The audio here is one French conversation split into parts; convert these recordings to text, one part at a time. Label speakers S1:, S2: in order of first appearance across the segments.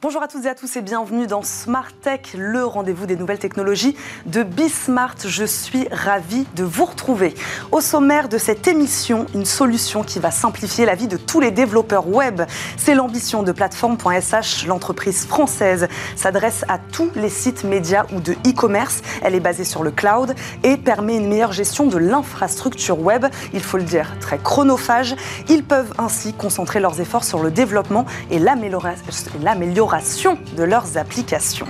S1: Bonjour à toutes et à tous et bienvenue dans Smart Tech, le rendez-vous des nouvelles technologies de Bismart. Je suis ravie de vous retrouver. Au sommaire de cette émission, une solution qui va simplifier la vie de tous les développeurs web. C'est l'ambition de plateforme.sh. L'entreprise française s'adresse à tous les sites médias ou de e-commerce. Elle est basée sur le cloud et permet une meilleure gestion de l'infrastructure web. Il faut le dire, très chronophage. Ils peuvent ainsi concentrer leurs efforts sur le développement et l'amélioration de leurs applications.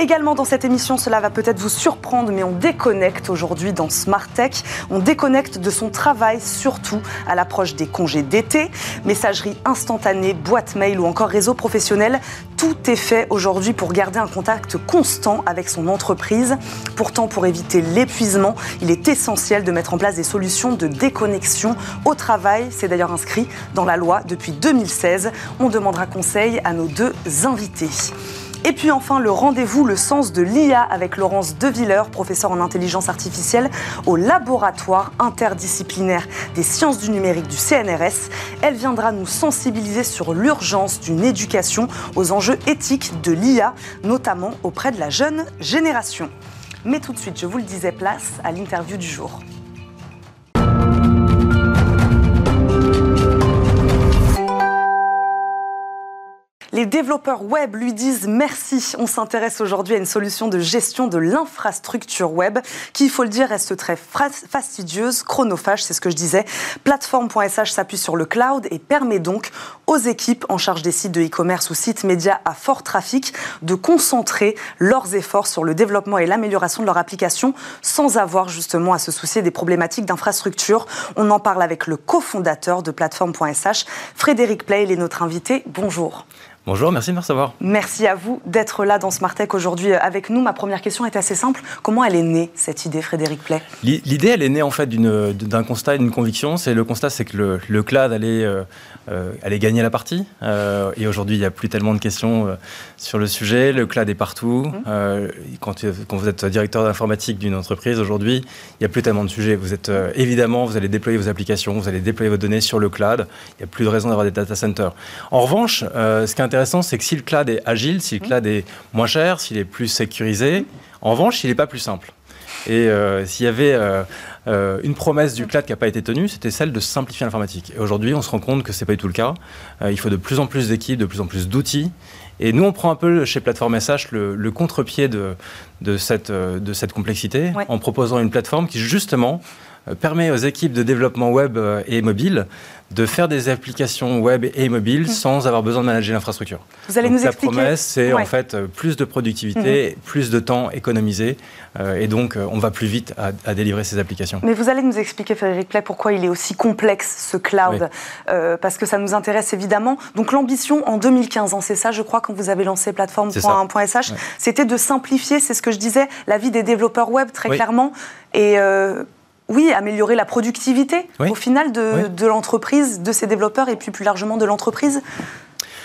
S1: Également dans cette émission, cela va peut-être vous surprendre, mais on déconnecte aujourd'hui dans Smart Tech. On déconnecte de son travail, surtout à l'approche des congés d'été. Messagerie instantanée, boîte mail ou encore réseau professionnel. Tout est fait aujourd'hui pour garder un contact constant avec son entreprise. Pourtant, pour éviter l'épuisement, il est essentiel de mettre en place des solutions de déconnexion au travail. C'est d'ailleurs inscrit dans la loi depuis 2016. On demandera conseil à nos deux invités. Et puis enfin, le rendez-vous, le sens de l'IA avec Laurence Deviller, professeure en intelligence artificielle au laboratoire interdisciplinaire des sciences du numérique du CNRS. Elle viendra nous sensibiliser sur l'urgence d'une éducation aux enjeux éthiques de l'IA, notamment auprès de la jeune génération. Mais tout de suite, je vous le disais, place à l'interview du jour. Les développeurs web lui disent merci. On s'intéresse aujourd'hui à une solution de gestion de l'infrastructure web qui, il faut le dire, reste très fastidieuse, chronophage, c'est ce que je disais. Plateforme.sh s'appuie sur le cloud et permet donc aux équipes en charge des sites de e-commerce ou sites médias à fort trafic de concentrer leurs efforts sur le développement et l'amélioration de leur application sans avoir justement à se soucier des problématiques d'infrastructure. On en parle avec le cofondateur de plateforme.sh, Frédéric Play, il est notre invité. Bonjour.
S2: Bonjour, merci de me recevoir.
S1: Merci à vous d'être là dans Smart Tech aujourd'hui avec nous. Ma première question est assez simple. Comment elle est née, cette idée, Frédéric Play?
S2: L'idée, elle est née en fait d'un constat et d'une conviction. C'est le constat, c'est que le, le, cloud allait, euh, euh, allait gagner la partie. Euh, et aujourd'hui, il n'y a plus tellement de questions sur le sujet. Le cloud est partout. Mmh. Quand, quand, vous êtes directeur d'informatique d'une entreprise aujourd'hui, il n'y a plus tellement de sujets. Vous êtes évidemment, vous allez déployer vos applications, vous allez déployer vos données sur le cloud. Il n'y a plus de raison d'avoir des data centers. En revanche, ce qui est intéressant, c'est que si le cloud est agile, si le cloud est moins cher, s'il est plus sécurisé, en revanche, il n'est pas plus simple. Et euh, s'il y avait euh, euh, une promesse du cloud qui n'a pas été tenue, c'était celle de simplifier l'informatique. Et aujourd'hui, on se rend compte que ce n'est pas du tout le cas. il faut de plus en plus d'équipes, de plus en plus d'outils. Et nous, on prend un peu chez Plateforme SH le, contre-pied de, de, cette, de cette complexité en proposant une plateforme qui, justement, permet aux équipes de développement web et mobile de faire des applications web et mobiles mm. sans avoir besoin de manager l'infrastructure.
S1: Vous allez nous expliquer.
S2: La promesse, c'est en fait euh, plus de productivité, mm-hmm. plus de temps économisé, euh, et donc euh, on va plus vite à, délivrer ces applications.
S1: Mais vous allez nous expliquer, Frédéric Play, pourquoi il est aussi complexe ce cloud, parce que ça nous intéresse évidemment. Donc l'ambition en 2015, hein, c'est ça, je crois, quand vous avez lancé plateforme.sh, c'était de simplifier, c'est ce que je disais, la vie des développeurs web très clairement, et oui, améliorer la productivité au final de, de l'entreprise, de ses développeurs et puis plus largement de l'entreprise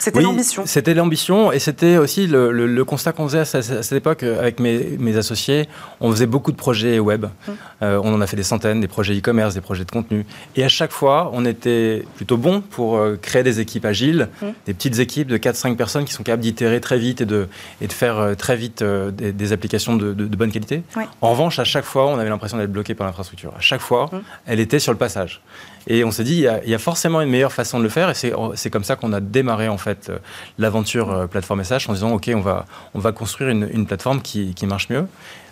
S1: c'était l'ambition.
S2: C'était l'ambition et c'était aussi le, constat qu'on faisait à, cette époque euh, avec mes, associés. On faisait beaucoup de projets web. Mmh. Euh, on en a fait des centaines, des projets e-commerce, des projets de contenu. Et à chaque fois, on était plutôt bon pour euh, créer des équipes agiles, mmh. des petites équipes de 4-5 personnes qui sont capables d'itérer très vite et de, et de faire très vite des, applications de, bonne qualité. En revanche, à chaque fois, on avait l'impression d'être bloqué par l'infrastructure. À chaque fois, mmh. elle était sur le passage. Et on s'est dit, il y, a, forcément une meilleure façon de le faire. Et c'est comme ça qu'on a démarré en fait euh, l'aventure euh, plateforme SH en disant, OK, on va, on va construire une, plateforme qui, qui, marche mieux.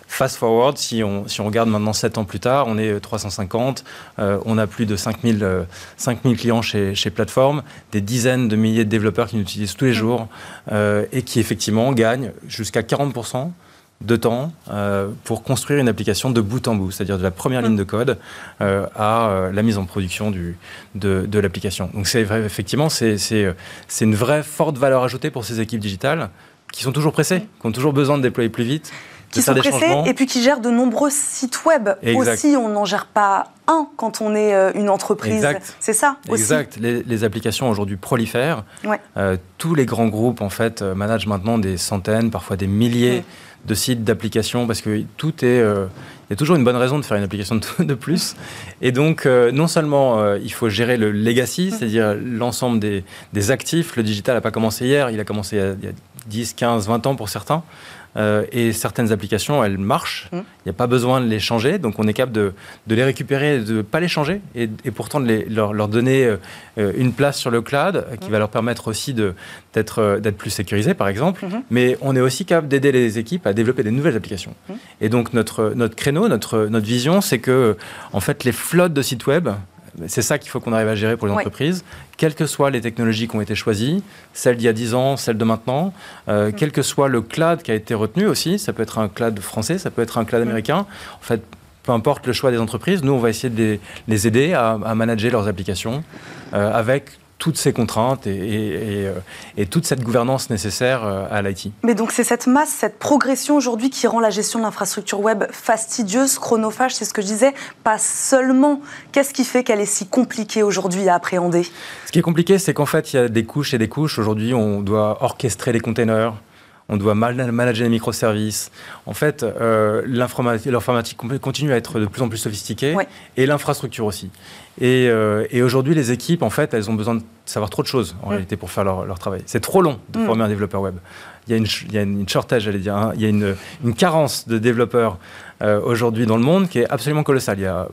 S2: Fast forward, si on, si on regarde maintenant 7 ans plus tard, on est 350, euh, on a plus de 5000, 5000 clients chez, chez Plateforme, des dizaines de milliers de développeurs qui nous utilisent tous les jours et qui effectivement gagnent jusqu'à 40% de temps euh, pour construire une application de bout en bout, c'est-à-dire de la première ligne de code euh, à euh, la mise en production du, de, de l'application. Donc c'est vrai, effectivement, c'est une vraie forte valeur ajoutée pour ces équipes digitales qui sont toujours pressées, qui ont toujours besoin de déployer plus vite.
S1: Qui sont pressées et puis qui gèrent de nombreux sites web aussi. On n'en gère pas un quand on est une entreprise. C'est ça
S2: aussi. Exact. Les, les applications aujourd'hui prolifèrent. tous les grands groupes en fait managent maintenant des centaines, parfois des milliers de sites, d'applications, parce que tout est... Euh, il y a toujours une bonne raison de faire une application de, plus. Et donc, euh, non seulement euh, il faut gérer le legacy, mm. c'est-à-dire l'ensemble des, actifs. Le digital n'a pas commencé hier, il a commencé il y a, 10, 15, 20 ans pour certains. Euh, et certaines applications, elles marchent. Mmh. Il n'y a pas besoin de les changer. Donc, on est capable de, de les récupérer, de ne pas les changer et, et pourtant de les, leur, leur, donner euh, une place sur le cloud qui mmh. va leur permettre aussi d'être euh, plus sécurisés, par exemple. Mmh. Mais on est aussi capable d'aider les équipes à développer des nouvelles applications. Et donc, notre, notre créneau, notre, notre vision, c'est que, en fait, les flottes de sites web, c'est ça qu'il faut qu'on arrive à gérer pour les entreprises, quelles que soient les technologies qui ont été choisies, celles d'il y a 10 ans, celles de maintenant, euh, mm. quel que soit le cloud qui a été retenu aussi, ça peut être un cloud français, ça peut être un cloud mm. américain. En fait, peu importe le choix des entreprises, nous, on va essayer de les, aider à, manager leurs applications euh, avec toutes ces contraintes et, euh, toute cette gouvernance nécessaire euh, à l'IT.
S1: Mais donc c'est cette masse, cette progression aujourd'hui qui rend la gestion de l'infrastructure web fastidieuse, chronophage, c'est ce que je disais, pas seulement. Qu'est-ce qui fait qu'elle est si compliquée aujourd'hui à appréhender?
S2: Ce qui est compliqué, c'est qu'en fait, il y a des couches et des couches. Aujourd'hui, on doit orchestrer les containers on doit manager les microservices. En fait, euh, l'informatique continue à être de plus en plus sophistiquée et l'infrastructure aussi. Euh, et, aujourd'hui, les équipes, en fait, elles ont besoin de savoir trop de choses en mm. réalité pour faire leur, travail. C'est trop long de mm. former un développeur web. Il y a une, il y a une shortage, j'allais dire. Hein. Il y a une, carence de développeurs euh, aujourd'hui dans le monde qui est absolument colossale. Il y a,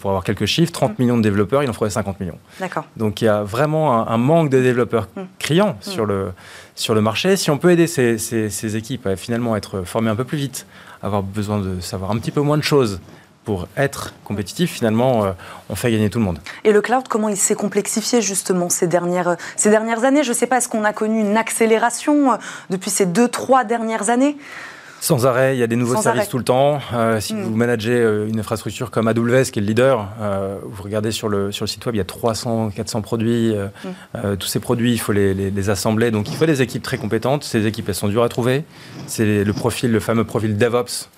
S2: pour avoir quelques chiffres, 30 mm. millions de développeurs, il en faudrait 50 millions.
S1: D'accord.
S2: Donc il y a vraiment un, manque de développeurs criant sur, le, sur le marché. Si on peut aider ces, équipes à finalement être formées un peu plus vite, avoir besoin de savoir un petit peu moins de choses pour être compétitif, finalement, euh, on fait gagner tout le monde.
S1: Et le cloud, comment il s'est complexifié justement ces dernières, ces dernières années? Je ne sais pas, est-ce qu'on a connu une accélération euh, depuis ces deux, trois dernières années?
S2: Sans arrêt, il y a des nouveaux services tout le temps. Euh, si hmm. vous managez une infrastructure comme AWS, qui est le leader, vous regardez sur le, sur le site web, il y a 300, 400 produits. Hmm. tous ces produits, il faut les, les, assembler. Donc il faut des équipes très compétentes. Ces équipes, elles sont dures à trouver. C'est le profil, le fameux profil DevOps.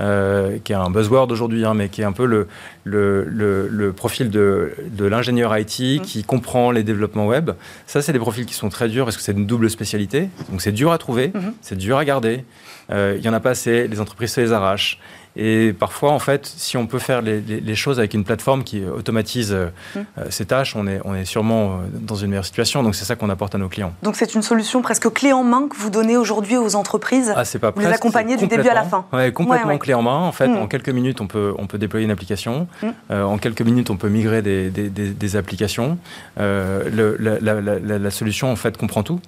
S2: Euh, qui est un buzzword aujourd'hui, hein, mais qui est un peu le, le, le, profil de, de l'ingénieur IT mmh. qui comprend les développements web. Ça, c'est des profils qui sont très durs parce que c'est une double spécialité. Donc c'est dur à trouver, mmh. c'est dur à garder. Euh, il y en a pas assez, les entreprises se les arrachent. Et parfois, en fait, si on peut faire les, choses avec une plateforme qui automatise euh, mmh. euh, ces tâches, on est, on est sûrement euh, dans une meilleure situation. Donc, c'est ça qu'on apporte à nos clients.
S1: Donc, c'est une solution presque clé en main que vous donnez aujourd'hui aux entreprises
S2: ah, c'est pas
S1: Vous les accompagnez du début à la fin
S2: Oui, complètement clé en main. En fait, mmh. en quelques minutes, on peut, on peut déployer une application. Mmh. en quelques minutes, on peut migrer des, des, des, applications. Le, la, la, la, solution, en fait, comprend tout.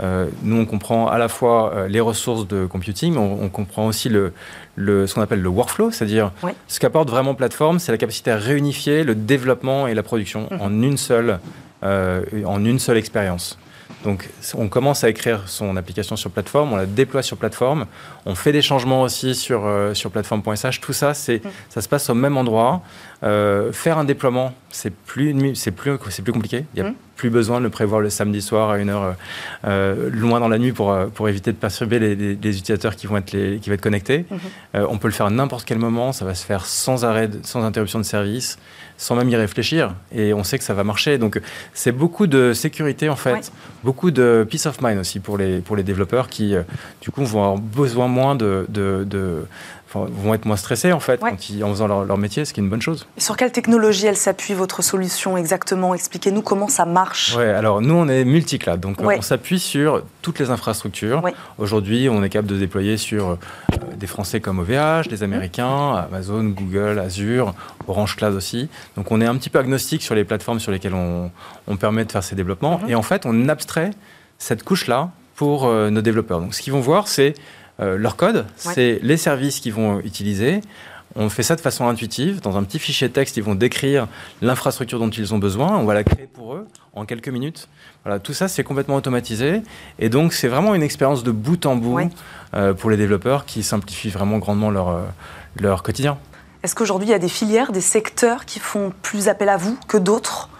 S2: Euh, nous, on comprend à la fois euh, les ressources de computing, on, on comprend aussi le, le, ce qu'on appelle le workflow, c'est-à-dire ce qu'apporte vraiment plateforme, c'est la capacité à réunifier le développement et la production mmh. en une seule, euh, en une seule expérience. Donc, on commence à écrire son application sur plateforme, on la déploie sur plateforme, on fait des changements aussi sur, euh, sur plateforme.sh. Tout ça, c'est, mmh. ça se passe au même endroit. Euh, faire un déploiement, c'est plus, c'est plus, c'est plus compliqué. Il n'y a mmh. plus besoin de le prévoir le samedi soir à une heure euh, loin dans la nuit pour, pour éviter de perturber les, les, utilisateurs qui vont être, les, qui vont être connectés. Mmh. on peut le faire à n'importe quel moment, ça va se faire sans arrêt, sans interruption de service sans même y réfléchir. Et on sait que ça va marcher. Donc, c'est beaucoup de sécurité, en fait, beaucoup de peace of mind aussi pour les, pour les développeurs qui, euh, du coup, vont avoir besoin moins de, de, de vont être moins stressés en fait en faisant leur, métier, ce qui est une bonne chose.
S1: sur quelle technologie elle s'appuie votre solution exactement? Expliquez-nous comment ça marche.
S2: Ouais, alors nous on est multicloud, donc on s'appuie sur toutes les infrastructures. Aujourd'hui, on est capable de déployer sur euh, des Français comme OVH, des Américains, Amazon, Google, Azure, Orange Cloud aussi. Donc on est un petit peu agnostique sur les plateformes sur lesquelles on, permet de faire ces développements. Mhm. Et en fait, on abstrait cette couche-là pour euh, nos développeurs. Donc ce qu'ils vont voir, c'est euh, leur code, c'est les services qu'ils vont utiliser. On fait ça de façon intuitive. Dans un petit fichier texte, ils vont décrire l'infrastructure dont ils ont besoin. On va la créer pour eux en quelques minutes. Voilà, tout ça, c'est complètement automatisé. Et donc, c'est vraiment une expérience de bout en bout euh, pour les développeurs qui simplifie vraiment grandement leur, euh, leur quotidien.
S1: Est-ce qu'aujourd'hui, il y a des filières, des secteurs qui font plus appel à vous que d'autres?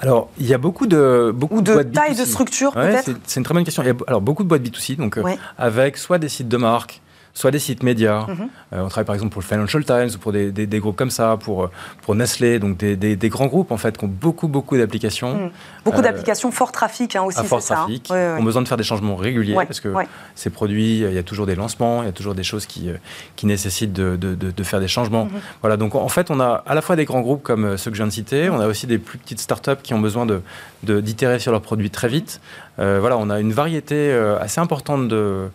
S2: Alors, il y a beaucoup de beaucoup
S1: de, taille de structure peut-être.
S2: C'est une très bonne question. Il y a alors beaucoup de boîtes B2C, donc euh, avec soit des sites de marque, soit des sites médias. Mhm. on travaille par exemple pour le Financial Times ou pour des, des, groupes comme ça, pour, pour Nestlé, donc des, des, grands groupes en fait qui ont beaucoup, beaucoup d'applications. Mhm.
S1: Beaucoup d'applications fort trafic hein, aussi,
S2: fort hein. trafic, ont besoin de faire des changements réguliers parce que ces produits, il y a toujours des lancements, il y a toujours des choses qui, qui nécessitent de, de, de, faire des changements. Mhm. Voilà, donc en fait, on a à la fois des grands groupes comme ceux que je viens de citer, on a aussi des plus petites startups qui ont besoin de d'itérer sur leurs produits très vite. Euh, voilà, on a une variété euh, assez importante de,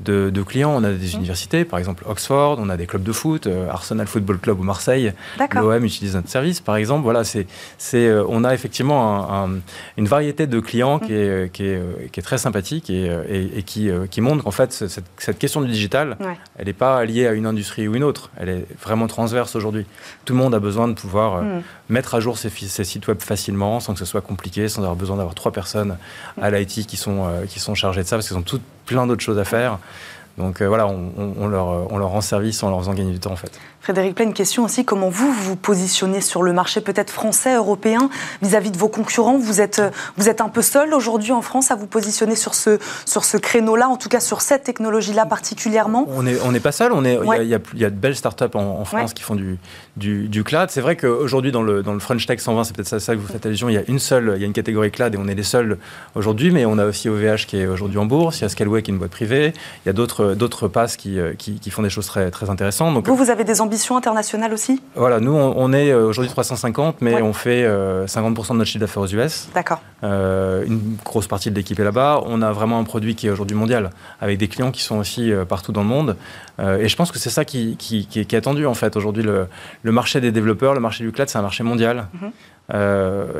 S2: de, clients. On a des universités, par exemple Oxford, on a des clubs de foot, euh, Arsenal Football Club ou Marseille. L'OM utilise notre service, par exemple. Voilà, c'est, c'est, euh, on a effectivement une variété de clients qui, est, qui, est, qui, est, très sympathique et, et, qui, qui, montre qu'en fait, cette, cette, question du digital, elle n'est pas liée à une industrie ou une autre. Elle est vraiment transverse aujourd'hui. Tout le monde a besoin de pouvoir euh, mmh. mettre à jour ses, ses, sites web facilement, sans que ce soit compliqué, sans avoir besoin d'avoir trois personnes à l'IT qui sont, qui sont chargées de ça, parce qu'elles ont toutes plein d'autres choses à faire. Donc euh, voilà, on, leur, on leur rend service en leur faisant gagner du temps en fait.
S1: Frédéric plein une question aussi. Comment vous vous positionnez sur le marché peut-être français, européen, vis-à-vis de vos concurrents? Vous êtes, vous êtes un peu seul aujourd'hui en France à vous positionner sur ce, sur ce créneau-là, en tout cas sur cette technologie-là particulièrement?
S2: On n'est on pas seul. Il est, il, y a, y, a, de belles startups en, en France qui font du, du, du cloud. C'est vrai qu'aujourd'hui, dans le, dans le French Tech 120, c'est peut-être ça, ça, que vous faites allusion, il y a une seule, il y a une catégorie cloud et on est les seuls aujourd'hui, mais on a aussi OVH qui est aujourd'hui en bourse, il y a Scaleway qui est une boîte privée, il y a d'autres passes qui, qui, qui, font des choses très, très intéressantes.
S1: Donc, vous, vous avez des ambitions internationales aussi
S2: Voilà, nous, on, est euh, aujourd'hui 350, mais on fait 50% euh, de notre chiffre d'affaires aux US.
S1: D'accord.
S2: Euh, une grosse partie de l'équipe est là-bas. On a vraiment un produit qui est aujourd'hui mondial, avec des clients qui sont aussi partout dans le monde. Et je pense que c'est ça qui, qui, est attendu, en fait. Aujourd'hui, le, le, marché des développeurs, le marché du cloud, c'est un marché mondial. Mhm.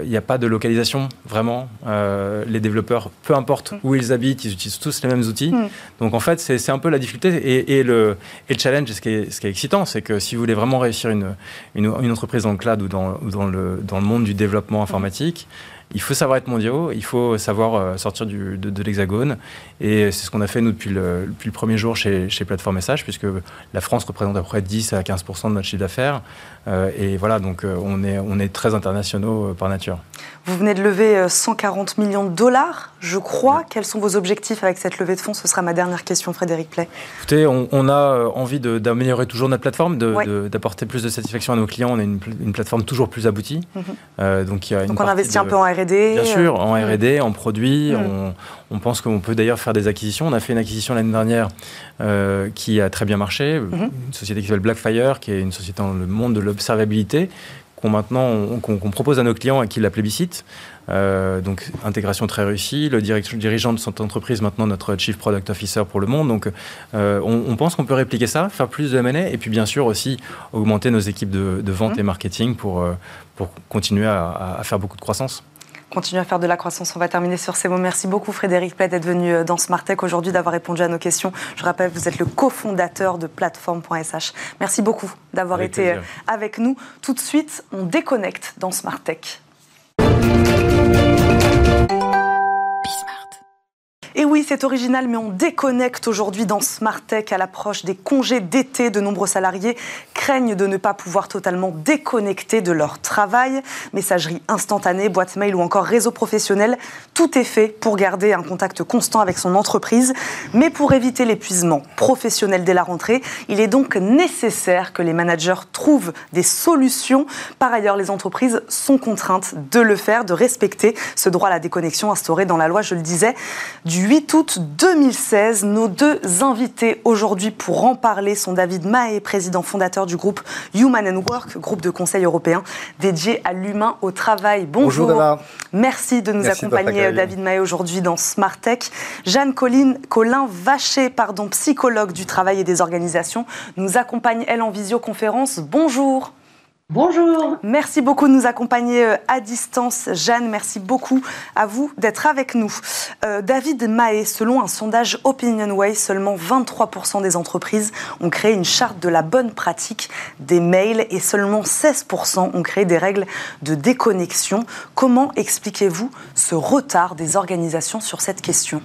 S2: Il n'y a pas de localisation, vraiment. les développeurs, peu importe mhm. où ils habitent, ils utilisent tous les mêmes outils. Mhm. Donc en fait, c'est un peu la difficulté. Et, et, le, et le challenge, ce qui est, ce qui est excitant, c'est que si vous voulez vraiment réussir une, une, entreprise dans le cloud ou dans, dans, le, dans le monde du développement informatique, il faut savoir être mondiaux, il faut savoir euh, sortir de, l'hexagone. Et c'est ce qu'on a fait, nous, depuis le, depuis le premier jour chez, chez Plateforme SH, puisque la France représente à peu près 10 à 15% de notre chiffre d'affaires. Euh, et voilà, donc euh, on, est, on est très internationaux par nature.
S1: Vous venez de lever 140 millions de dollars, je crois. Quels sont vos objectifs avec cette levée de fonds? Ce sera ma dernière question, Frédéric Play.
S2: Écoutez, on, a envie d'améliorer toujours notre plateforme, d'apporter plus de satisfaction à nos clients. On a une, une plateforme toujours plus aboutie.
S1: Mhm. donc, il y a une donc on investit un peu en R&D
S2: Bien sûr, en mm. R&D, en produits. Mm. On, pense qu'on peut d'ailleurs faire des acquisitions. On a fait une acquisition l'année dernière euh, qui a très bien marché. Mm-hmm. Une société qui s'appelle Blackfire, qui est une société dans le monde de l'observabilité, qu'on maintenant qu'on propose à nos clients et qui la plébiscite. Euh, donc intégration très réussie. Le dirigeant de cette entreprise maintenant notre chief product officer pour le monde. Donc euh, on, pense qu'on peut répliquer ça, faire plus de M&A et puis bien sûr aussi augmenter nos équipes de, vente mm. et marketing pour, pour continuer à, à faire beaucoup de croissance
S1: continuer à faire de la croissance. On va terminer sur ces mots. Merci beaucoup Frédéric Play d'être venu euh, dans Smartech aujourd'hui, d'avoir répondu à nos questions. Je rappelle, vous êtes le cofondateur de plateforme.sh. Merci beaucoup d'avoir été euh, avec nous. Tout de suite, on déconnecte dans Smartech. Et oui, c'est original, mais on déconnecte aujourd'hui dans Smart Tech à l'approche des congés d'été. De nombreux salariés craignent de ne pas pouvoir totalement déconnecter de leur travail. Messagerie instantanée, boîte mail ou encore réseau professionnel, tout est fait pour garder un contact constant avec son entreprise. Mais pour éviter l'épuisement professionnel dès la rentrée, il est donc nécessaire que les managers trouvent des solutions. Par ailleurs, les entreprises sont contraintes de le faire, de respecter ce droit à la déconnexion instauré dans la loi, je le disais, du 8 août 2016. Nos deux invités aujourd'hui pour en parler sont David Mahé, président fondateur du groupe Human and Work, groupe de conseil européen dédié à l'humain au travail.
S3: Bonjour. Bonjour
S1: Merci de nous accompagner, David Mahé, aujourd'hui dans Smart Tech. Jeanne Colline, Colin Vacher, pardon, psychologue du travail et des organisations, nous accompagne, elle, en visioconférence. Bonjour.
S4: Bonjour.
S1: Merci beaucoup de nous accompagner euh, à distance. Jeanne, merci beaucoup à vous d'être avec nous. Euh, David Mahé, selon un sondage OpinionWay, seulement 23% des entreprises ont créé une charte de la bonne pratique des mails et seulement 16% ont créé des règles de déconnexion. Comment expliquez-vous ce retard des organisations sur cette question?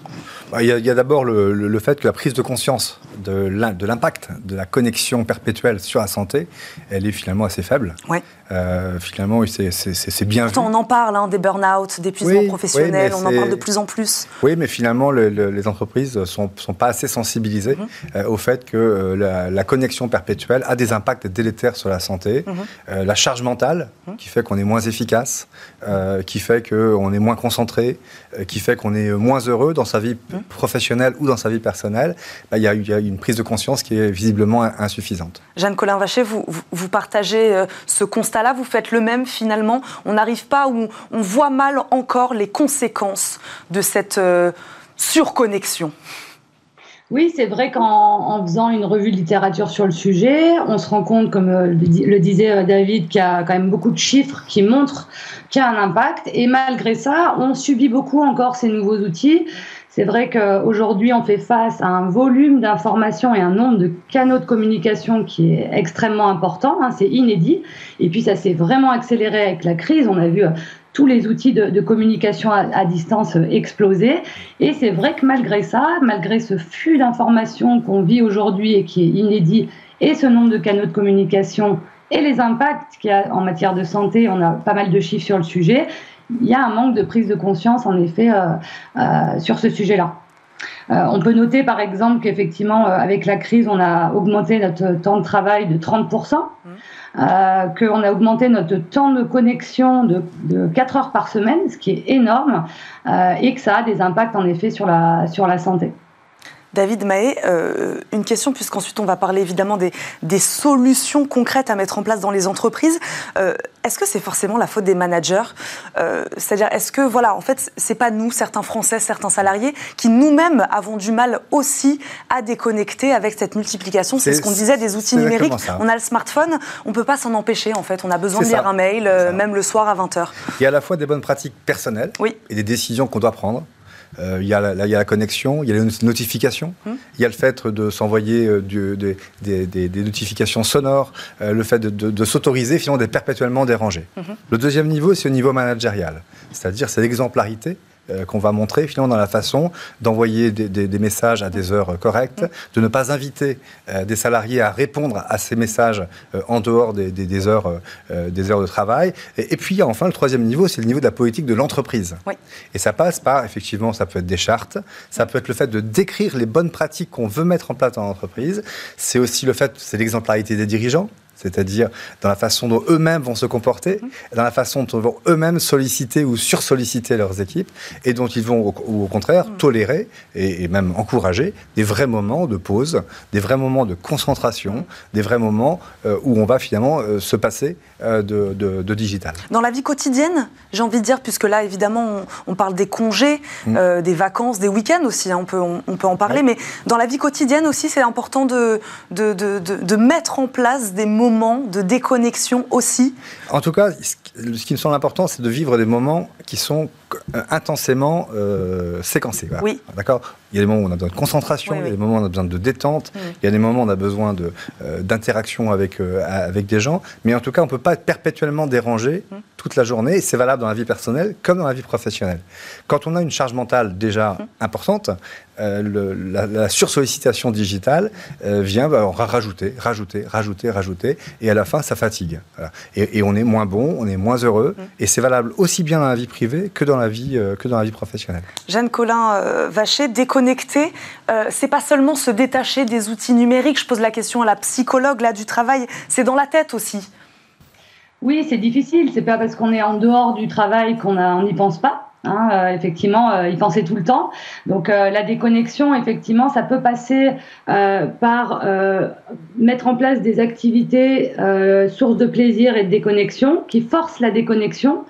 S3: Bah, Il y a, d'abord le, fait que la prise de conscience de l'impact de la connexion perpétuelle sur la santé, elle est finalement assez faible.
S1: Ouais.
S3: Euh, finalement, c'est bien
S1: Pourtant, on en parle, hein, des burn-out, d'épuisement professionnel, on en parle de plus en plus.
S3: Oui, mais finalement, les entreprises ne sont, sont, pas assez sensibilisées mhm. euh, au fait que euh, la, connexion perpétuelle a des impacts délétères sur la santé. Mhm. la charge mentale, mhm. qui fait qu'on est moins efficace, qui fait qu'on est moins concentré, qui fait qu'on est moins heureux dans sa vie professionnelle ou dans sa vie personnelle, bah, il y, a une prise de conscience qui est visiblement insuffisante.
S1: Jeanne Colin Vacher, vous, vous partagez ce constat là vous faites le même finalement. On n'arrive pas ou on voit mal encore les conséquences de cette euh, surconnexion.
S4: Oui, c'est vrai qu'en faisant une revue de littérature sur le sujet, on se rend compte, comme euh, le disait euh, David, qu'il y a quand même beaucoup de chiffres qui montrent qu'il y a un impact. Et malgré ça, on subit beaucoup encore ces nouveaux outils. C'est vrai qu'aujourd'hui, on fait face à un volume d'informations et un nombre de canaux de communication qui est extrêmement important. Hein, c'est inédit. Et puis, ça s'est vraiment accéléré avec la crise. On a vu euh, tous les outils de, communication à, distance exploser. Et c'est vrai que malgré ça, malgré ce flux d'informations qu'on vit aujourd'hui et qui est inédit, et ce nombre de canaux de communication et les impacts qu'il y a en matière de santé, on a pas mal de chiffres sur le sujet, il y a un manque de prise de conscience, en effet, euh, euh, sur ce sujet-là. Euh, on peut noter par exemple qu'effectivement, avec la crise, on a augmenté notre temps de travail de 30%, mmh. Qu'on a augmenté notre temps de connexion de, de, 4 heures par semaine, ce qui est énorme, et que ça a des impacts en effet sur la, sur la santé.
S1: David Mahé, euh, une question, puisqu'ensuite on va parler évidemment des, solutions concrètes à mettre en place dans les entreprises. Euh, est-ce que c'est forcément la faute des managers? Euh, C'est-à-dire, est-ce que, voilà, en fait, c'est pas nous, certains Français, certains salariés, qui nous-mêmes avons du mal aussi à déconnecter avec cette multiplication? C'est ce qu'on disait des outils numériques. On a le smartphone, on peut pas s'en empêcher, en fait. On a besoin de lire un mail, même le soir à 20h.
S3: Il y a à la fois des bonnes pratiques personnelles et des décisions qu'on doit prendre. Euh, il, y a la, connexion, il y a les notifications, hum. il y a le fait de s'envoyer euh, des, notifications sonores, euh, le fait de, s'autoriser finalement d'être perpétuellement dérangé. Le deuxième niveau, c'est au niveau managérial, c'est-à-dire c'est l'exemplarité euh, qu'on va montrer finalement dans la façon d'envoyer des, messages à des heures correctes, mm. de ne pas inviter euh, des salariés à répondre à ces messages euh, en dehors des, heures, des heures de travail. Et, puis enfin, le troisième niveau, c'est le niveau de la politique de l'entreprise. Et ça passe par, effectivement, ça peut être des chartes, ça peut être le fait de décrire les bonnes pratiques qu'on veut mettre en place dans l'entreprise. C'est aussi le fait, c'est l'exemplarité des dirigeants c'est-à-dire dans la façon dont eux-mêmes vont se comporter, mhm. dans la façon dont ils vont eux-mêmes solliciter ou sursolliciter leurs équipes, et dont ils vont au, contraire mhm. tolérer et, même encourager des vrais moments de pause, des vrais moments de concentration, mhm. des vrais moments euh, où on va finalement euh, se passer euh, de, digital.
S1: Dans la vie quotidienne, j'ai envie de dire, puisque là évidemment on, parle des congés, des vacances, des week-ends aussi, hein, on, peut, on, peut en parler, mais dans la vie quotidienne aussi c'est important de, de mettre en place des de déconnexion aussi.
S3: En tout cas, ce qui me semble important, c'est de vivre des moments qui sont intensément euh, séquencés.
S1: Oui.
S3: D'accord? Il y a des moments où on a besoin de concentration, il y a des moments où on a besoin de détente, mm. il y a des moments où on a besoin euh, d'interaction avec, avec des gens, mais en tout cas, on ne peut pas être perpétuellement dérangé mm. toute la journée, c'est valable dans la vie personnelle comme dans la vie professionnelle. Quand on a une charge mentale déjà mm. importante, la, sursollicitation digitale vient bah, rajouter, rajouter, rajouter, rajouter, et à la fin, ça fatigue. Et, et, on est moins bon, on est moins heureux, et c'est valable aussi bien dans la vie privée que dans la vie, euh, que dans la vie professionnelle.
S1: Jeanne Colin euh, Vacher, déconnecter, euh, c'est pas seulement se détacher des outils numériques. Je pose la question à la psychologue là du travail, c'est dans la tête aussi.
S4: Oui, c'est difficile. C'est pas parce qu'on est en dehors du travail qu'on n'y pense pas. Hein, effectivement, il pensait tout le temps. Donc la déconnexion, effectivement, ça peut passer par mettre en place des activités sources de plaisir et de déconnexion qui forcent la déconnexion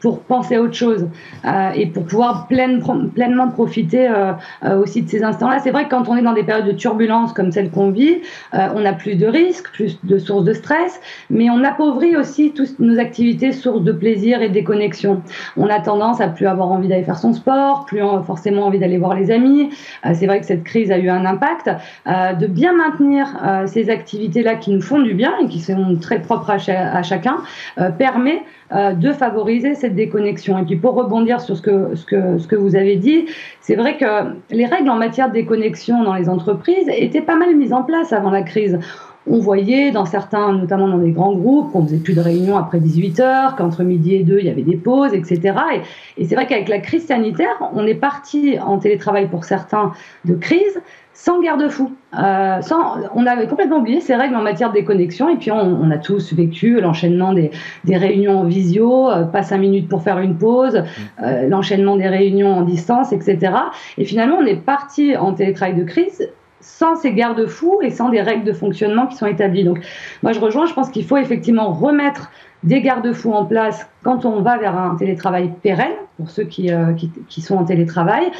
S4: pour penser à autre chose euh, et pour pouvoir pleinement profiter euh, euh, aussi de ces instants-là. C'est vrai que quand on est dans des périodes de turbulence comme celle qu'on vit, on a plus de risques, plus de sources de stress, mais on appauvrit aussi toutes nos activités sources de plaisir et de déconnexion. On a tendance à plus avoir envie d'aller faire son sport, plus forcément envie d'aller voir les amis. C'est vrai que cette crise a eu un impact. de bien maintenir ces activités-là qui nous font du bien et qui sont très propres à, à chacun permet de favoriser cette déconnexion. Et puis pour rebondir sur ce que, ce que, ce que vous avez dit, c'est vrai que les règles en matière de déconnexion dans les entreprises étaient pas mal mises en place avant la crise on voyait dans certains, notamment dans des grands groupes, qu'on faisait plus de réunions après 18 heures, qu'entre midi et deux, il y avait des pauses, etc. Et, c'est vrai qu'avec la crise sanitaire, on est parti en télétravail pour certains de crise sans garde-fou. Euh, on avait complètement oublié ces règles en matière de déconnexion et puis on, a tous vécu l'enchaînement des, réunions en visio, euh, pas cinq minutes pour faire une pause, euh, l'enchaînement des réunions en distance, etc. Et finalement, on est parti en télétravail de crise sans ces garde-fous et sans des règles de fonctionnement qui sont établies. Donc, moi, je rejoins, je pense qu'il faut effectivement remettre des garde-fous en place quand on va vers un télétravail pérenne, pour ceux qui, euh, qui, sont en télétravail,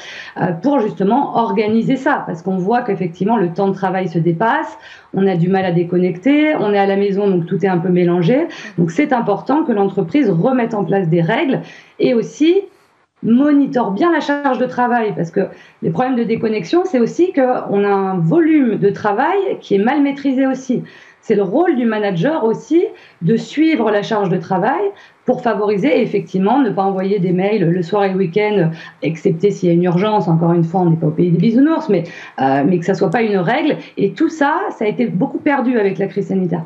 S4: euh, pour justement organiser ça. Parce qu'on voit qu'effectivement, le temps de travail se dépasse, on a du mal à déconnecter, on est à la maison, donc tout est un peu mélangé. Donc c'est important que l'entreprise remette en place des règles et aussi monitore bien la charge de travail, parce que les problèmes de déconnexion, c'est aussi qu'on a un volume de travail qui est mal maîtrisé aussi. C'est le rôle du manager aussi de suivre la charge de travail pour favoriser effectivement ne pas envoyer des mails le soir et le week-end, excepté s'il y a une urgence. Encore une fois, on n'est pas au pays des bisounours, mais, euh, mais que ça soit pas une règle. Et tout ça, ça a été beaucoup perdu avec la crise sanitaire.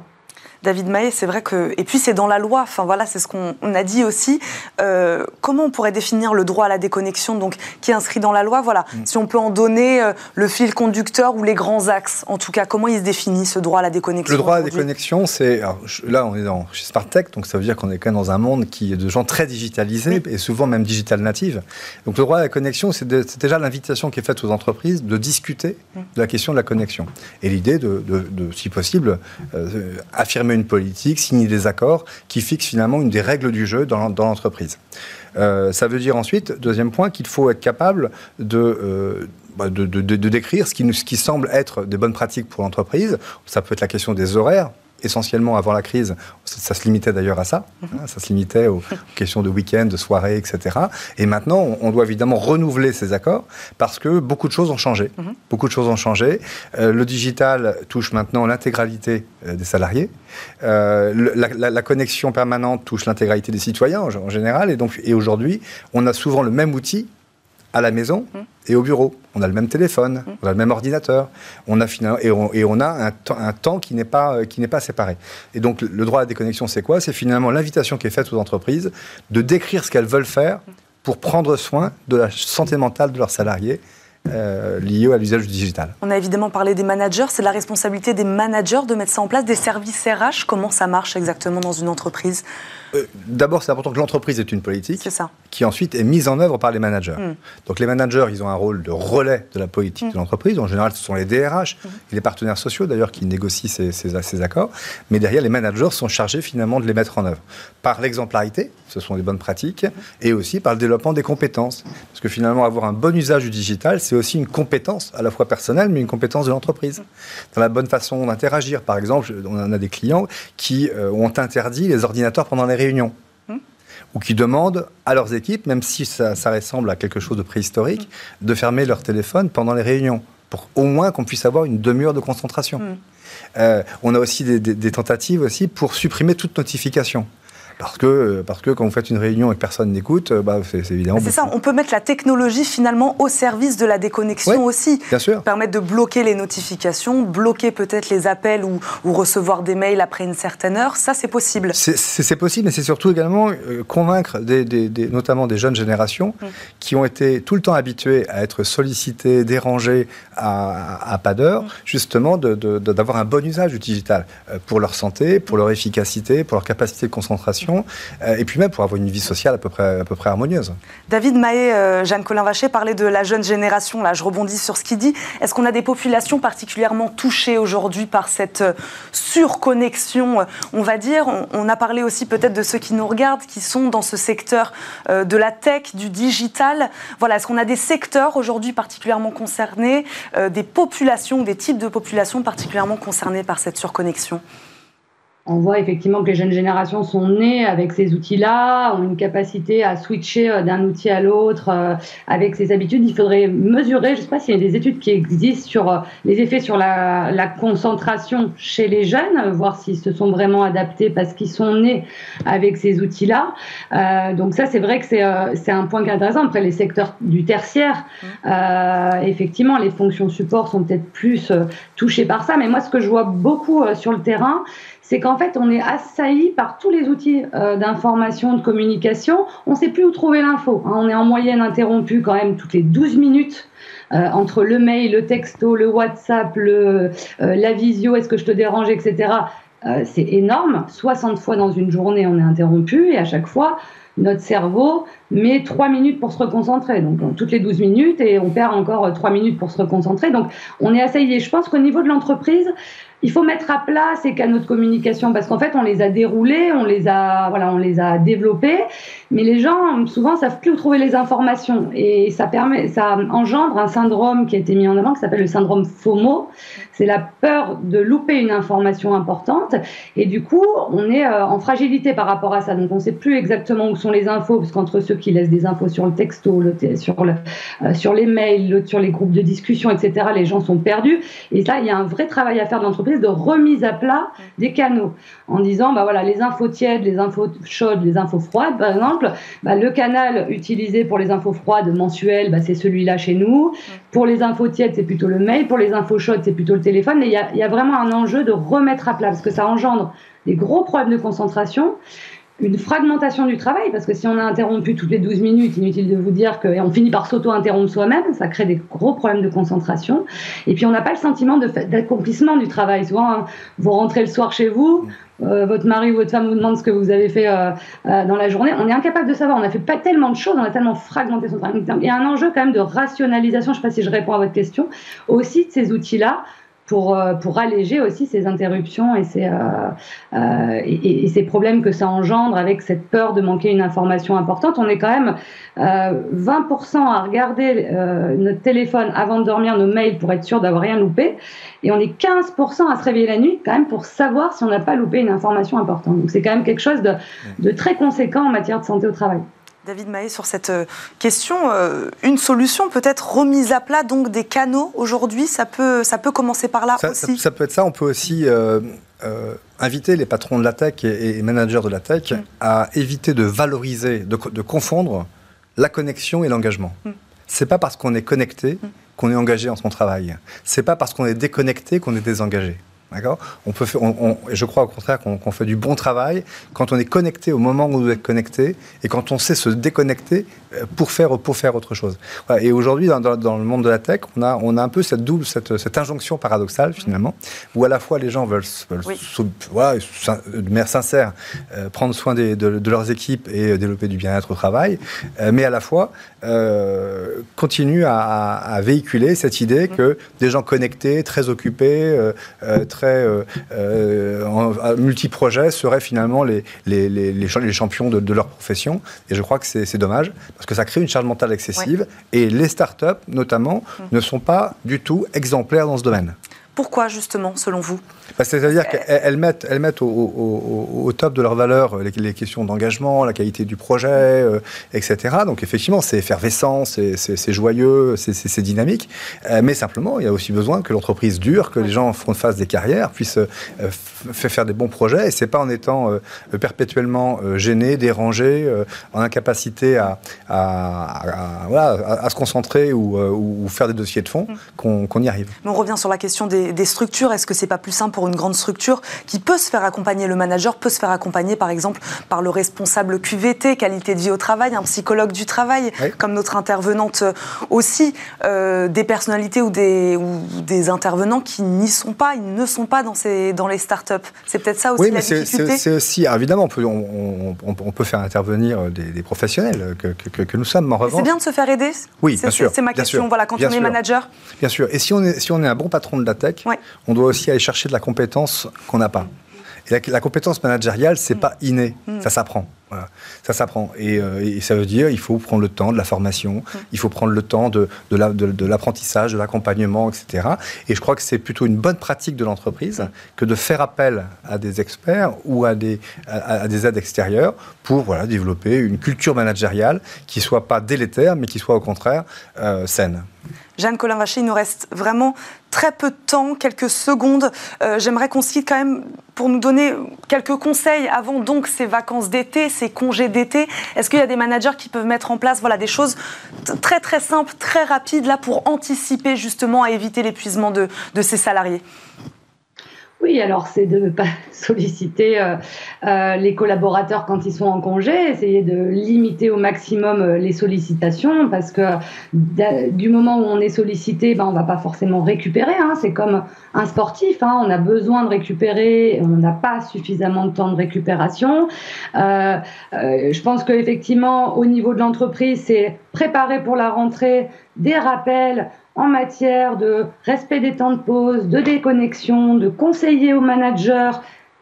S1: David Maé, c'est vrai que. Et puis c'est dans la loi, enfin voilà, c'est ce qu'on a dit aussi. Euh, comment on pourrait définir le droit à la déconnexion, donc, qui est inscrit dans la loi Voilà, mm. si on peut en donner euh, le fil conducteur ou les grands axes, en tout cas, comment il se définit ce droit à la déconnexion
S3: Le droit à la déconnexion, c'est. Là, on est dans, chez Spartech, donc ça veut dire qu'on est quand même dans un monde qui est de gens très digitalisés et souvent même digital native. Donc le droit à la connexion, c'est déjà l'invitation qui est faite aux entreprises de discuter mm. de la question de la connexion. Et l'idée de, si possible, euh, affirmer une politique, signer des accords qui fixent finalement une des règles du jeu dans, l'entreprise. Euh, ça veut dire ensuite, deuxième point, qu'il faut être capable de, euh, bah, de, décrire ce qui, ce qui semble être des bonnes pratiques pour l'entreprise. Ça peut être la question des horaires essentiellement avant la crise, ça, se limitait d'ailleurs à ça, hein, ça se limitait aux, questions de week-end, de soirée, etc. Et maintenant, on, doit évidemment renouveler ces accords parce que beaucoup de choses ont changé. Mhm. Beaucoup de choses ont changé. Euh, le digital touche maintenant l'intégralité euh, des salariés. Euh, la, connexion permanente touche l'intégralité des citoyens en, général. Et donc, et aujourd'hui, on a souvent le même outil à la maison et au bureau. On a le même téléphone, on a le même ordinateur, on a et, on, et on a un, temps qui n'est pas, euh, pas séparé. Et donc le droit à la déconnexion, c'est quoi? C'est finalement l'invitation qui est faite aux entreprises de décrire ce qu'elles veulent faire pour prendre soin de la santé mentale de leurs salariés euh, à l'usage du digital.
S1: On a évidemment parlé des managers. C'est la responsabilité des managers de mettre ça en place, des services RH. Comment ça marche exactement dans une entreprise?
S3: Euh, D'abord, c'est important que l'entreprise ait une politique qui ensuite est mise en œuvre par les managers. Hmm. Donc les managers, ils ont un rôle de relais de la politique hmm. de l'entreprise. En général, ce sont les DRH hmm. et les partenaires sociaux d'ailleurs qui négocient ces, ces, accords. Mais derrière, les managers sont chargés finalement de les mettre en œuvre par l'exemplarité, ce sont des bonnes pratiques, et aussi par le développement des compétences. Parce que finalement, avoir un bon usage du digital, c'est aussi une compétence à la fois personnelle, mais une compétence de l'entreprise. Dans la bonne façon d'interagir, par exemple, on a des clients qui euh, ont interdit les ordinateurs pendant les réunions ou qui demandent à leurs équipes, même si ça, ressemble à quelque chose de préhistorique, de fermer leur téléphone pendant les réunions, pour au moins qu'on puisse avoir une demi-heure de concentration. Mm. Euh, on a aussi des, des, tentatives aussi pour supprimer toute notification. Parce que, euh, parce que quand vous faites une réunion et que personne n'écoute, euh, bah, c'est évidemment.
S1: C'est ça, on peut mettre la technologie finalement au service de la déconnexion aussi.
S3: Bien sûr.
S1: Permettre de bloquer les notifications, bloquer peut-être les appels ou, ou, recevoir des mails après une certaine heure. Ça, c'est possible.
S3: C'est possible, mais c'est surtout également euh, convaincre des, des, notamment des jeunes générations mm. qui ont été tout le temps habituées à être sollicitées, dérangées à, à pas d'heure, mm. justement d'avoir un bon usage du digital pour leur santé, pour leur efficacité, pour leur capacité de concentration euh, et puis même pour avoir une vie sociale à peu près, harmonieuse.
S1: David Mahé, euh, Jeanne Colin-Vacher parlait de la jeune génération, là je rebondis sur ce qu'il dit. Est-ce qu'on a des populations particulièrement touchées aujourd'hui par cette euh, surconnexion, on va dire? On, a parlé aussi peut-être de ceux qui nous regardent, qui sont dans ce secteur de la tech, du digital. Voilà, est-ce qu'on a des secteurs aujourd'hui particulièrement concernés, des populations, des types de populations particulièrement concernées par cette surconnexion?
S4: On voit effectivement que les jeunes générations sont nées avec ces outils-là, ont une capacité à switcher euh, d'un outil à l'autre euh, avec ces habitudes. Il faudrait mesurer, je ne sais pas s'il y a des études qui existent sur euh, les effets sur la, concentration chez les jeunes, voir s'ils se sont vraiment adaptés parce qu'ils sont nés avec ces outils-là. donc ça, c'est vrai que c'est un point qui est intéressant. Après, les secteurs du tertiaire, effectivement, les fonctions support sont peut-être plus touchées par ça. Mais moi, ce que je vois beaucoup sur le terrain, c'est qu'en fait, on est assailli par tous les outils euh, d'information, de communication. On ne sait plus où trouver l'info. Hein. On est en moyenne interrompu quand même toutes les 12 minutes. Euh, entre le mail, le texto, le WhatsApp, euh, la visio, est-ce que je te dérange, etc. c'est énorme. 60 fois dans une journée, on est interrompu et à chaque fois, notre cerveau met 3 minutes pour se reconcentrer. Donc, toutes les 12 minutes et on perd encore 3 minutes pour se reconcentrer. Donc, on est assailli. Je pense qu'au niveau de l'entreprise, il faut mettre à plat ces canaux de communication parce qu'en fait, on les a déroulés, on les a, voilà, on les a développés, mais les gens souvent savent plus où trouver les informations et ça permet, ça engendre un syndrome qui a été mis en avant qui s'appelle le syndrome FOMO. C'est la peur de louper une information importante et du coup, on est euh, en fragilité par rapport à ça. Donc, on ne sait plus exactement où sont les infos parce qu'entre ceux qui laissent des infos sur le texto, sur le, euh, sur les mails, sur les groupes de discussion, etc., les gens sont perdus. Et ça, il y a un vrai travail à faire dans l'entreprise de remise à plat des canaux en disant bah voilà les infos tièdes, les infos chaudes, les infos froides par exemple, bah, le canal utilisé pour les infos froides mensuelles, bah, c'est celui-là chez nous. Pour les infos tièdes, c'est plutôt le mail. Pour les infos chaudes, c'est plutôt le téléphone. Il y, y a, vraiment un enjeu de remettre à plat parce que ça engendre des gros problèmes de concentration une fragmentation du travail, parce que si on a interrompu toutes les 12 minutes, inutile de vous dire qu'on finit par s'auto-interrompre soi-même, ça crée des gros problèmes de concentration. Et puis on n'a pas le sentiment d'accomplissement du travail. Souvent, hein, vous rentrez le soir chez vous, euh, votre mari ou votre femme vous demande ce que vous avez fait euh, euh, dans la journée, on est incapable de savoir. On a fait pas tellement de choses, on a tellement fragmenté son travail. Il y a un enjeu quand même de rationalisation, je ne sais pas si je réponds à votre question, aussi de ces outils-là pour, euh, pour alléger aussi ces interruptions et ces, euh, euh, et, ces problèmes que ça engendre avec cette peur de manquer une information importante. On est quand même 20% à regarder notre téléphone avant de dormir, nos mails pour être sûr d'avoir rien loupé. Et on est 15% à se réveiller la nuit quand même pour savoir si on n'a pas loupé une information importante. Donc c'est quand même quelque chose de, de très conséquent en matière de santé au travail.
S1: David Mahé, sur cette euh, question, euh, une solution peut-être remise à plat donc des canaux aujourd'hui, ça peut, ça peut commencer par là aussi.
S3: Ça, peut être ça. On peut aussi euh, inviter les patrons de la tech et, managers de la tech mm. à éviter de valoriser, de, confondre la connexion et l'engagement. Ce mm. C'est pas parce qu'on est connecté mm. qu'on est engagé dans son travail. C'est pas parce qu'on est déconnecté qu'on est désengagé. D'accord? On peut faire, Je crois au contraire qu'on fait du bon travail quand on est connecté au moment où on doit être connecté et quand on sait se déconnecter euh, pour faire, pour faire autre chose. Et aujourd'hui, dans, le monde de la tech, on a, on a un peu cette double, cette, cette injonction paradoxale finalement, où à la fois les gens veulent, de manière sincère euh, prendre soin des, de, leurs équipes et développer du bien-être au travail, euh, mais à la fois euh, continuent à, à, véhiculer cette idée que des gens connectés, très occupés, très très euh, multi-projets seraient finalement les, les, les, les champions de, leur profession. Et je crois que c'est dommage, parce que ça crée une charge mentale excessive. Et les startups, notamment, mm. ne sont pas du tout exemplaires dans ce domaine.
S1: Pourquoi justement, selon vous
S3: bah, C'est-à-dire qu'elles mettent, elles mettent au, top de leurs valeurs les, questions d'engagement, la qualité du projet, euh, etc. Donc effectivement, c'est effervescent, c'est joyeux, c'est dynamique. Euh, mais simplement, il y a aussi besoin que l'entreprise dure, que les gens fassent des carrières, puissent euh, faire des bons projets. Et c'est pas en étant perpétuellement gêné, dérangé, en incapacité à, à, se concentrer ou, faire des dossiers de fond mm. qu'on y arrive.
S1: on revient sur la question des des, structures Est-ce que c'est pas plus simple pour une grande structure qui peut se faire accompagner Le manager peut se faire accompagner, par exemple, par le responsable QVT, qualité de vie au travail, un psychologue du travail, comme notre intervenante aussi, euh, des personnalités ou des, ou des intervenants qui n'y sont pas, ils ne sont pas dans, ces, dans les startups. C'est peut-être ça aussi oui, la difficulté.
S3: C'est aussi, évidemment, on peut, on, peut faire intervenir des, professionnels que, que, nous sommes. En revanche,
S1: c'est bien de se faire aider.
S3: Oui, bien sûr.
S1: C'est ma question. voilà, quand on est manager.
S3: Bien sûr. Et si on est, si on est un bon patron de la tech, on doit aussi aller chercher de la compétence qu'on n'a pas. Et la, compétence managériale, c'est n'est mm. pas inné, mm. ça s'apprend. Ça s'apprend. Euh, et, ça veut dire il faut prendre le temps de la formation, il faut prendre le temps de, de l'apprentissage, de l'accompagnement, etc. Et je crois que c'est plutôt une bonne pratique de l'entreprise que de faire appel à des experts ou à des, à, des aides extérieures pour voilà, développer une culture managériale qui soit pas délétère, mais qui soit au contraire euh, saine.
S1: Jeanne Colin-Vacher, il nous reste vraiment très peu de temps, quelques secondes. Euh, j'aimerais qu'on se quitte quand même pour nous donner quelques conseils avant donc ces vacances d'été, ces congés d'été. Est-ce qu'il y a des managers qui peuvent mettre en place voilà, des choses très très simples, très rapides là pour anticiper justement à éviter l'épuisement de, de ces salariés?
S4: Oui, alors c'est de ne pas solliciter euh, euh, les collaborateurs quand ils sont en congé, essayer de limiter au maximum euh, les sollicitations parce que du moment où on est sollicité, ben, on va pas forcément récupérer. Hein. c'est comme un sportif, hein. on a besoin de récupérer, on n'a pas suffisamment de temps de récupération. je pense qu'effectivement, au niveau de l'entreprise, c'est préparer pour la rentrée des rappels en matière de respect des temps de pause, de déconnexion, de conseiller aux managers,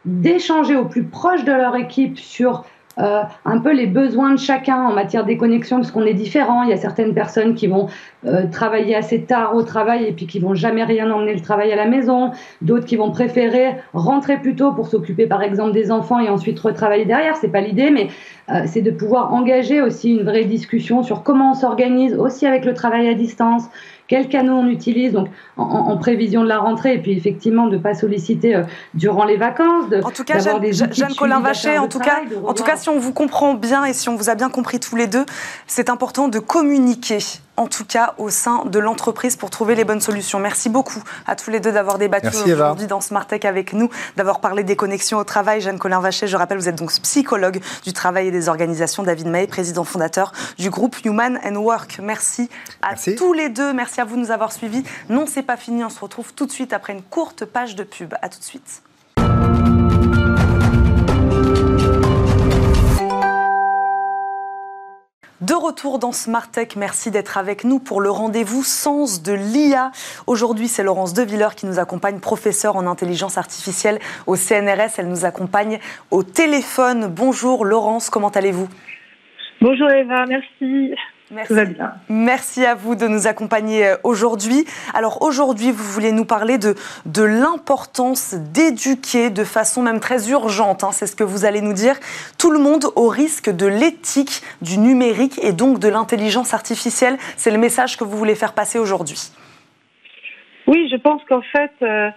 S4: d'échanger au plus proche de leur équipe sur euh, un peu les besoins de chacun en matière de déconnexion, parce qu'on est différent. Il y a certaines personnes qui vont euh, travailler assez tard au travail et puis qui vont jamais rien emmener le travail à la maison. D'autres qui vont préférer rentrer plus tôt pour s'occuper, par exemple, des enfants et ensuite retravailler derrière. C'est pas l'idée, mais euh, c'est de pouvoir engager aussi une vraie discussion sur comment on s'organise aussi avec le travail à distance, quels canaux on utilise donc en, prévision de la rentrée et puis effectivement de ne pas solliciter euh, durant les vacances. De,
S1: en tout cas, Jeanne, Colin Vachet, en tout, cas, en tout cas, si on vous comprend bien et si on vous a bien compris tous les deux, c'est important de communiquer en tout cas au sein de l'entreprise pour trouver les bonnes solutions. Merci beaucoup à tous les deux d'avoir débattu aujourd'hui dans Smart Tech avec nous, d'avoir parlé des connexions au travail. Jeanne Colin Vachet, je rappelle, vous êtes donc psychologue du travail et des organisations. David May, président fondateur du groupe Human and Work. Merci à tous les deux. Merci à vous de nous avoir suivis. Non, c'est pas fini. On se retrouve tout de suite après une courte page de pub. À tout de suite. De retour dans Smart Tech, merci d'être avec nous pour le rendez-vous Sens de l'IA. Aujourd'hui, c'est Laurence Devilleur qui nous accompagne, professeure en intelligence artificielle au CNRS. Elle nous accompagne au téléphone. Bonjour Laurence, comment allez-vous?
S5: Bonjour Eva, merci.
S1: Merci. Merci à vous de nous accompagner euh, aujourd'hui. Alors aujourd'hui, vous voulez nous parler de, de l'importance d'éduquer de façon même très urgente, hein, c'est ce que vous allez nous dire, tout le monde au risque de l'éthique du numérique et donc de l'intelligence artificielle. C'est le message que vous voulez faire passer aujourd'hui.
S5: Oui, je pense qu'en fait, euh,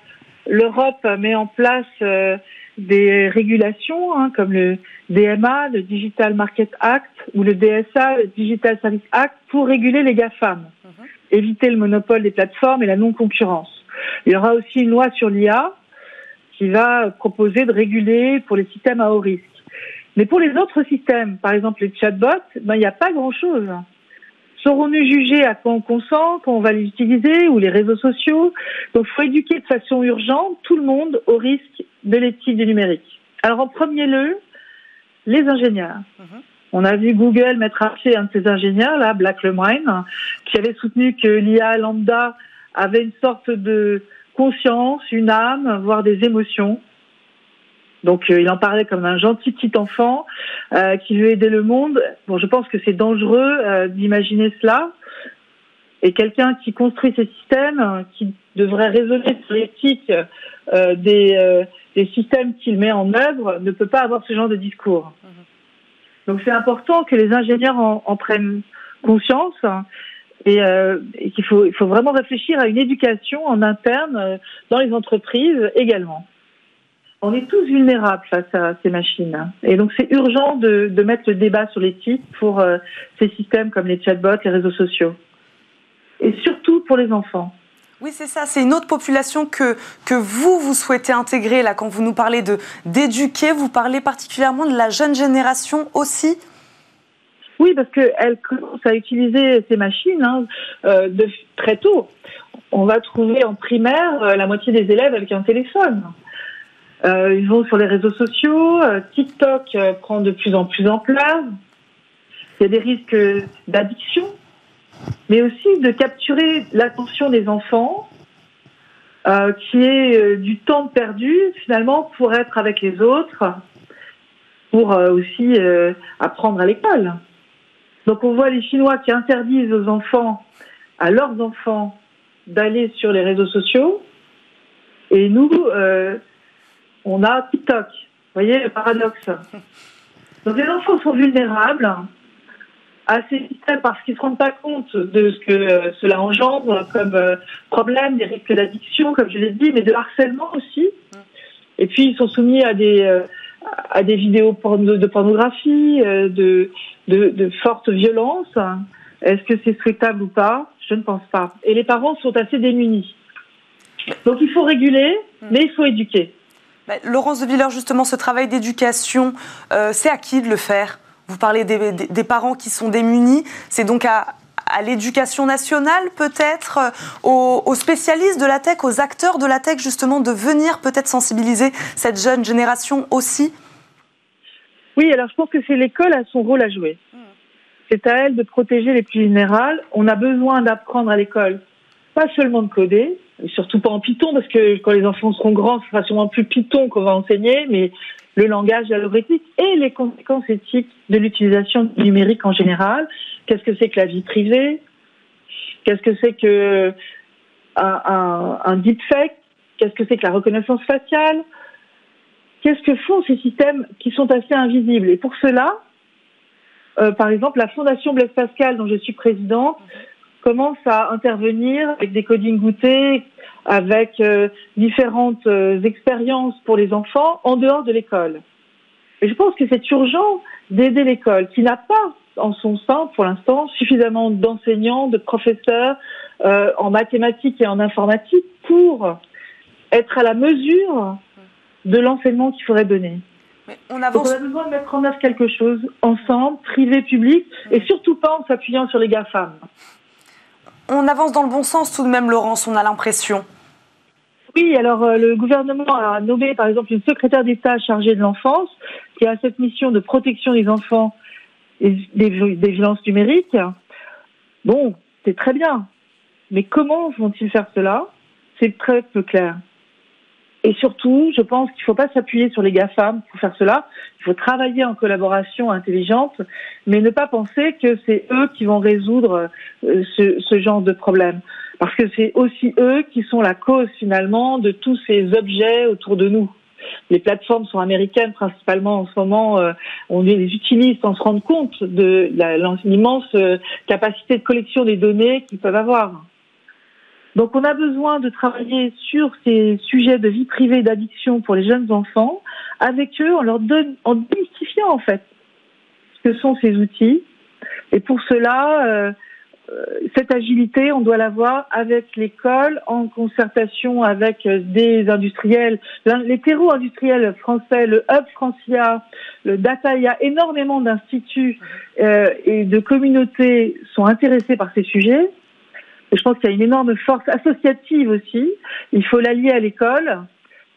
S5: l'Europe met en place euh, des régulations hein, comme le DMA, le Digital Market Act ou le DSA, le Digital Service Act, pour réguler les GAFAM, mhm. éviter le monopole des plateformes et la non-concurrence. Il y aura aussi une loi sur l'IA qui va proposer de réguler pour les systèmes à haut risque. Mais pour les autres systèmes, par exemple les chatbots, ben, il n'y a pas grand-chose. Serons-nous jugés à quoi on consent, quand on va les utiliser, ou les réseaux sociaux Donc, il faut éduquer de façon urgente tout le monde au risque de l'éthique du numérique. Alors, en premier lieu, les ingénieurs. Mhm. On a vu Google mettre à pied un de ses ingénieurs, là, Black Lemoine, qui avait soutenu que l'IA lambda avait une sorte de conscience, une âme, voire des émotions. Donc euh, il en parlait comme un gentil petit enfant euh, qui veut aider le monde. Bon, je pense que c'est dangereux euh, d'imaginer cela. Et quelqu'un qui construit ces systèmes, qui devrait raisonner sur l'éthique des, des systèmes qu'il met en œuvre, ne peut pas avoir ce genre de discours. Mm-hmm. Donc c'est important que les ingénieurs en, en prennent conscience et, et qu'il faut, il faut vraiment réfléchir à une éducation en interne dans les entreprises également on est tous vulnérables face à ces machines. Et donc c'est urgent de, mettre le débat sur l'éthique pour euh, ces systèmes comme les chatbots, les réseaux sociaux. Et surtout pour les enfants.
S1: Oui, c'est ça. C'est une autre population que, que vous, vous souhaitez intégrer. Là, quand vous nous parlez de, d'éduquer, vous parlez particulièrement de la jeune génération aussi
S5: Oui, parce qu'elle commence à utiliser ces machines hein, euh, de, très tôt. On va trouver en primaire euh, la moitié des élèves avec un téléphone. Euh, ils vont sur les réseaux sociaux. Euh, TikTok euh, prend de plus en plus en place. Il y a des risques d'addiction, mais aussi de capturer l'attention des enfants, qui est du temps perdu finalement pour être avec les autres. pour aussi apprendre à l'école. Donc on voit les Chinois qui interdisent aux enfants, à leurs enfants, d'aller sur les réseaux sociaux. Et nous, on a TikTok. Vous voyez le paradoxe. Donc les enfants sont vulnérables à ces systèmes parce qu'ils ne se rendent pas compte de ce que euh, cela engendre comme euh, problème, des risques d'addiction, comme je l'ai dit, mais de harcèlement aussi. Et puis ils sont soumis à des euh, à des vidéos de pornographie, de, de, de fortes violences. Est-ce que c'est souhaitable ou pas? Je ne pense pas. Et les parents sont assez démunis. Donc il faut réguler, mais il faut éduquer.
S1: Bah, Laurence de Villers, justement, ce travail d'éducation, c'est à qui de le faire? Vous parlez des, parents qui sont démunis. C'est donc à, l'éducation nationale, peut-être, euh, aux, spécialistes de la tech, aux acteurs de la tech, justement, de venir peut-être sensibiliser cette jeune génération aussi?
S5: Oui, alors je pense que c'est l'école a son rôle à jouer. C'est à elle de protéger les plus vulnérables. On a besoin d'apprendre à l'école, pas seulement de coder, surtout pas en Python, parce que quand les enfants seront grands, ce sera sûrement plus Python qu'on va enseigner, mais le langage algorithmique et les conséquences éthiques de l'utilisation numérique en général. Qu'est-ce que c'est que la vie privée? Qu'est-ce que c'est que un, un, deepfake? Qu'est-ce que c'est que la reconnaissance faciale? Qu'est-ce que font ces systèmes qui sont assez invisibles? Et pour cela, euh, par exemple, la Fondation Blaise Pascal, dont je suis présidente, commence à intervenir avec des codings goûtés, avec euh, différentes euh, expériences pour les enfants en dehors de l'école. Et je pense que c'est urgent d'aider l'école, qui n'a pas en son sein, pour l'instant, suffisamment d'enseignants, de professeurs euh, en mathématiques et en informatique pour être à la mesure de l'enseignement qu'il faudrait donner. Mais on, avance... on a besoin de mettre en œuvre quelque chose ensemble, privé, public, et surtout pas en s'appuyant sur les GAFAM
S1: on avance dans le bon sens tout de même, Laurence, on a l'impression.
S5: Oui, alors euh, le gouvernement a nommé par exemple une secrétaire d'État chargée de l'enfance qui a cette mission de protection des enfants et des, des violences numériques. Bon, c'est très bien. Mais comment vont-ils faire cela? C'est très peu clair. Et surtout, je pense qu'il ne faut pas s'appuyer sur les GAFAM pour faire cela. Il faut travailler en collaboration intelligente, mais ne pas penser que c'est eux qui vont résoudre euh, ce, ce genre de problème. Parce que c'est aussi eux qui sont la cause finalement de tous ces objets autour de nous. Les plateformes sont américaines principalement en ce moment. Euh, on les utilise sans se rendre compte de l'immense euh, capacité de collection des données qu'ils peuvent avoir. Donc on a besoin de travailler sur ces sujets de vie privée, d'addiction pour les jeunes enfants, avec eux en leur donne, en démystifiant en fait ce que sont ces outils. Et pour cela, euh, euh, cette agilité, on doit l'avoir avec l'école, en concertation avec euh, des industriels, les terreaux industriels français, le Hub Francia, le Data, il y a énormément d'instituts et de communautés sont intéressés par ces sujets. Et je pense qu'il y a une énorme force associative aussi. Il faut l'allier à l'école,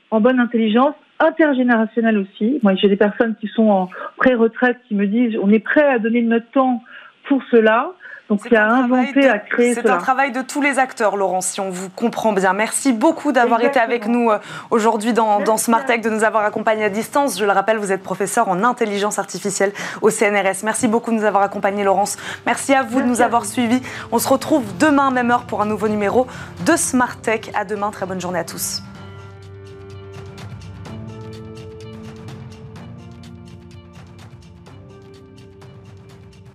S5: en bonne intelligence, intergénérationnelle aussi. Moi, j'ai des personnes qui sont en pré-retraite qui me disent on est prêt à donner notre temps pour cela. Donc, il a inventé, à créer
S1: C'est un travail de tous les acteurs, Laurence, si on vous comprend bien. Merci beaucoup d'avoir été avec nous euh, aujourd'hui dans, dans Smart Tech, de nous avoir accompagnés à distance. Je le rappelle, vous êtes professeur en intelligence artificielle au CNRS. Merci beaucoup de nous avoir accompagnés, Laurence. Merci à vous de nous avoir suivis. On se retrouve demain, même heure, pour un nouveau numéro de Smart Tech. À demain, très bonne journée à tous.